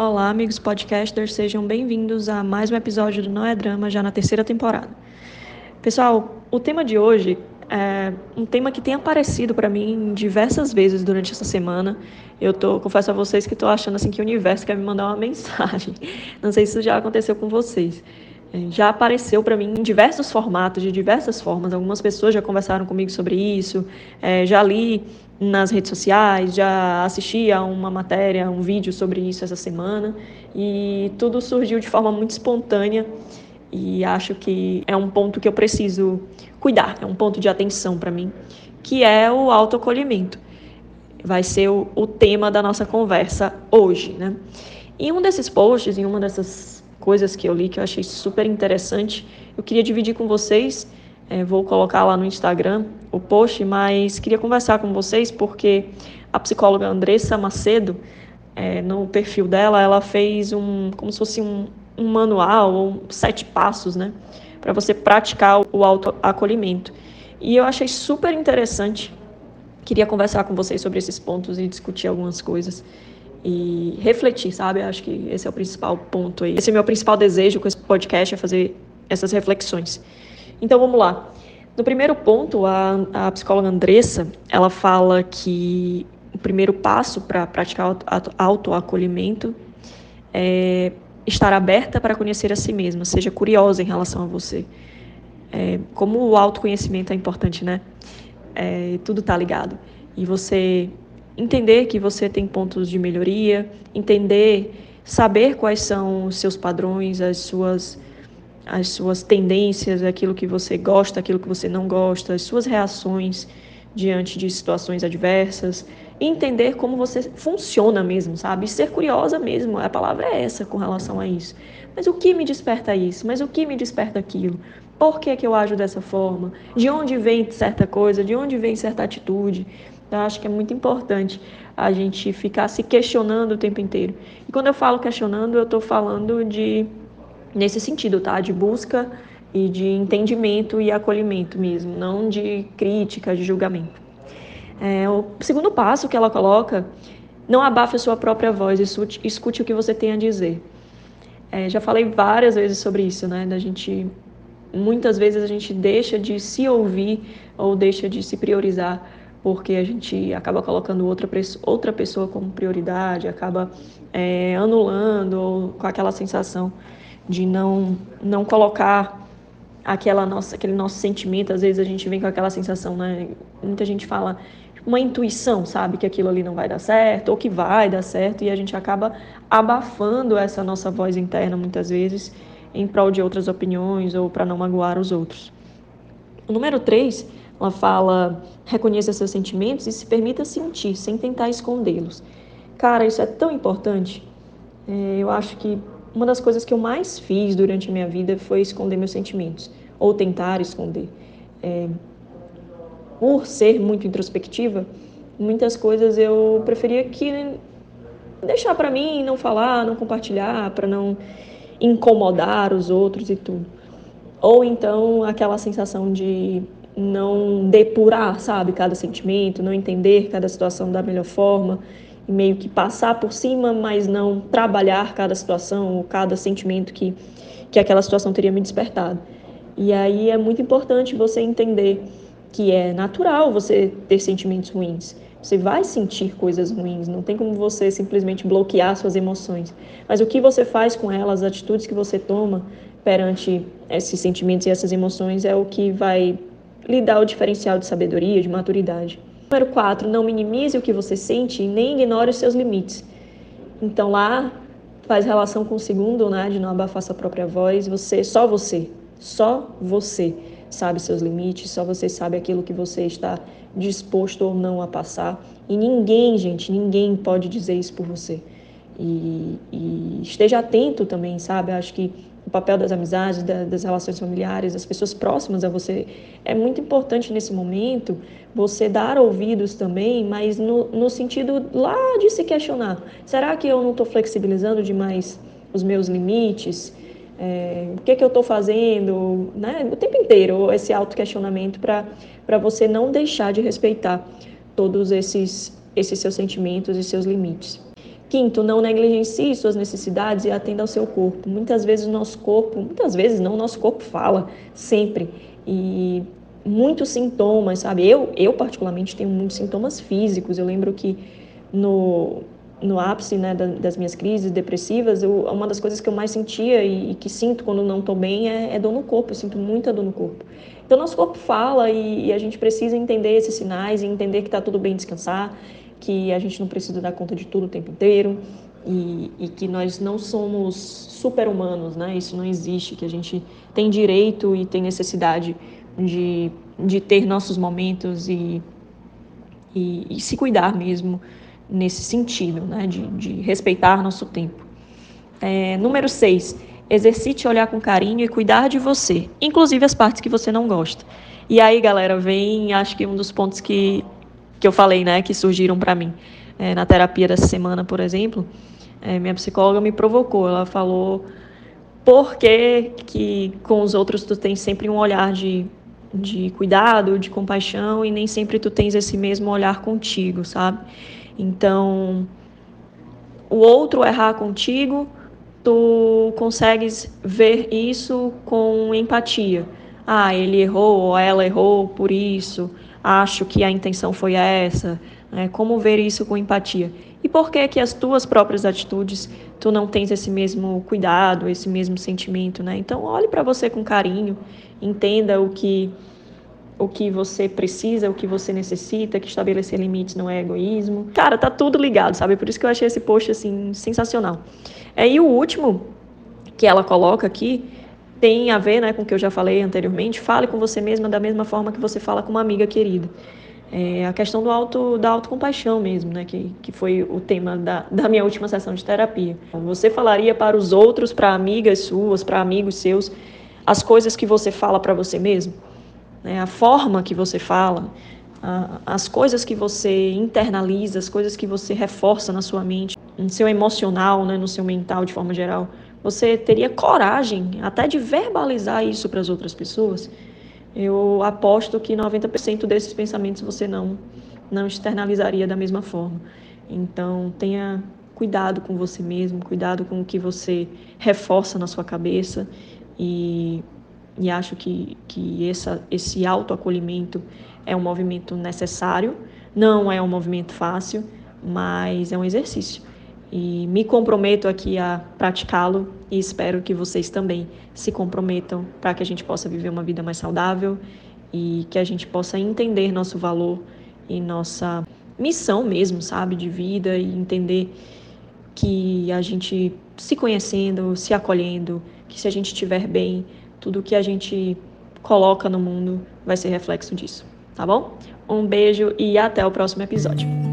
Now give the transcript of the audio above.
Olá, amigos podcasters, sejam bem-vindos a mais um episódio do Não é Drama, já na terceira temporada. Pessoal, o tema de hoje é um tema que tem aparecido para mim diversas vezes durante essa semana. Eu tô, confesso a vocês que estou achando assim que o universo quer me mandar uma mensagem. Não sei se isso já aconteceu com vocês. É, já apareceu para mim em diversos formatos, de diversas formas. Algumas pessoas já conversaram comigo sobre isso, é, já li nas redes sociais, já assisti a uma matéria, um vídeo sobre isso essa semana, e tudo surgiu de forma muito espontânea. E acho que é um ponto que eu preciso cuidar, é um ponto de atenção para mim, que é o autoacolhimento. Vai ser o, o tema da nossa conversa hoje, né? Em um desses posts, em uma dessas coisas que eu li que eu achei super interessante. Eu queria dividir com vocês, é, vou colocar lá no Instagram o post, mas queria conversar com vocês porque a psicóloga Andressa Macedo, é, no perfil dela, ela fez um, como se fosse um, um manual, sete passos, né, para você praticar o autoacolhimento. E eu achei super interessante. Queria conversar com vocês sobre esses pontos e discutir algumas coisas e refletir, sabe? Acho que esse é o principal ponto aí. Esse é meu principal desejo com esse podcast, é fazer essas reflexões. Então vamos lá. No primeiro ponto, a, a psicóloga Andressa, ela fala que o primeiro passo para praticar autoacolhimento é estar aberta para conhecer a si mesma, seja curiosa em relação a você. É, como o autoconhecimento é importante, né? É, tudo está ligado. E você entender que você tem pontos de melhoria, entender, saber quais são os seus padrões, as suas as suas tendências, aquilo que você gosta, aquilo que você não gosta, as suas reações diante de situações adversas, entender como você funciona mesmo, sabe? Ser curiosa mesmo, a palavra é essa com relação a isso. Mas o que me desperta isso? Mas o que me desperta aquilo? Por que, que eu ajo dessa forma? De onde vem certa coisa? De onde vem certa atitude? Eu acho que é muito importante a gente ficar se questionando o tempo inteiro. E quando eu falo questionando, eu estou falando de nesse sentido, tá? De busca e de entendimento e acolhimento mesmo, não de crítica, de julgamento. É, o segundo passo que ela coloca, não abafe a sua própria voz, escute, escute o que você tem a dizer. É, já falei várias vezes sobre isso, né? Da gente, muitas vezes a gente deixa de se ouvir ou deixa de se priorizar porque a gente acaba colocando outra, outra pessoa como prioridade, acaba é, anulando com aquela sensação de não, não colocar aquela nossa, aquele nosso sentimento. Às vezes a gente vem com aquela sensação, né? Muita gente fala uma intuição, sabe, que aquilo ali não vai dar certo ou que vai dar certo e a gente acaba abafando essa nossa voz interna muitas vezes em prol de outras opiniões ou para não magoar os outros. O número 3 ela fala: reconheça seus sentimentos e se permita sentir, sem tentar escondê-los. Cara, isso é tão importante. É, eu acho que uma das coisas que eu mais fiz durante a minha vida foi esconder meus sentimentos, ou tentar esconder. É, por ser muito introspectiva, muitas coisas eu preferia que deixar para mim, não falar, não compartilhar, para não incomodar os outros e tudo. Ou então aquela sensação de não depurar, sabe, cada sentimento, não entender cada situação da melhor forma, e meio que passar por cima, mas não trabalhar cada situação ou cada sentimento que, que aquela situação teria me despertado. E aí é muito importante você entender que é natural você ter sentimentos ruins. Você vai sentir coisas ruins, não tem como você simplesmente bloquear suas emoções. Mas o que você faz com elas, as atitudes que você toma perante esses sentimentos e essas emoções é o que vai lhe dá o diferencial de sabedoria, de maturidade. Número 4, não minimize o que você sente e nem ignore os seus limites. Então lá faz relação com o segundo, né, de não abafar sua própria voz, você, só você, só você sabe seus limites, só você sabe aquilo que você está disposto ou não a passar. E ninguém, gente, ninguém pode dizer isso por você. E, e esteja atento também, sabe? Acho que o papel das amizades, da, das relações familiares, das pessoas próximas a você. É muito importante nesse momento você dar ouvidos também, mas no, no sentido lá de se questionar: será que eu não estou flexibilizando demais os meus limites? É, o que, que eu estou fazendo? Né? O tempo inteiro, esse auto-questionamento para você não deixar de respeitar todos esses, esses seus sentimentos e seus limites. Quinto, não negligencie suas necessidades e atenda ao seu corpo. Muitas vezes o nosso corpo, muitas vezes não, o nosso corpo fala sempre. E muitos sintomas, sabe? Eu, eu particularmente tenho muitos sintomas físicos. Eu lembro que no, no ápice né, das minhas crises depressivas, eu, uma das coisas que eu mais sentia e, e que sinto quando não estou bem é, é, dor no corpo. Eu sinto muita dor no corpo. Então, nosso corpo fala e, e a gente precisa entender esses sinais e entender que está tudo bem descansar que a gente não precisa dar conta de tudo o tempo inteiro e, e que nós não somos super-humanos, né? Isso não existe, que a gente tem direito e tem necessidade de, de ter nossos momentos e, e, e se cuidar mesmo nesse sentido, né? De, de respeitar nosso tempo. É, número 6. Exercite olhar com carinho e cuidar de você, inclusive as partes que você não gosta. E aí, galera, vem, acho que um dos pontos que que eu falei, né, que surgiram para mim. É, na terapia dessa semana, por exemplo, é, minha psicóloga me provocou. Ela falou por que, que com os outros tu tens sempre um olhar de, de cuidado, de compaixão e nem sempre tu tens esse mesmo olhar contigo, sabe? Então, o outro errar contigo, tu consegues ver isso com empatia. Ah, ele errou ou ela errou por isso acho que a intenção foi essa, né? como ver isso com empatia. E por que que as tuas próprias atitudes tu não tens esse mesmo cuidado, esse mesmo sentimento, né? Então olhe para você com carinho, entenda o que o que você precisa, o que você necessita, que estabelecer limites não é egoísmo. Cara, tá tudo ligado, sabe? Por isso que eu achei esse post assim sensacional. É, e o último que ela coloca aqui tem a ver né, com o que eu já falei anteriormente. Fale com você mesma da mesma forma que você fala com uma amiga querida. É a questão do auto, da autocompaixão mesmo, né, que, que foi o tema da, da minha última sessão de terapia. Você falaria para os outros, para amigas suas, para amigos seus, as coisas que você fala para você mesmo? Né, a forma que você fala, a, as coisas que você internaliza, as coisas que você reforça na sua mente, no seu emocional, né, no seu mental de forma geral você teria coragem até de verbalizar isso para as outras pessoas, eu aposto que 90% desses pensamentos você não não externalizaria da mesma forma. Então, tenha cuidado com você mesmo, cuidado com o que você reforça na sua cabeça e, e acho que, que essa, esse autoacolhimento é um movimento necessário, não é um movimento fácil, mas é um exercício e me comprometo aqui a praticá-lo e espero que vocês também se comprometam para que a gente possa viver uma vida mais saudável e que a gente possa entender nosso valor e nossa missão mesmo, sabe, de vida e entender que a gente se conhecendo, se acolhendo, que se a gente estiver bem, tudo que a gente coloca no mundo vai ser reflexo disso, tá bom? Um beijo e até o próximo episódio.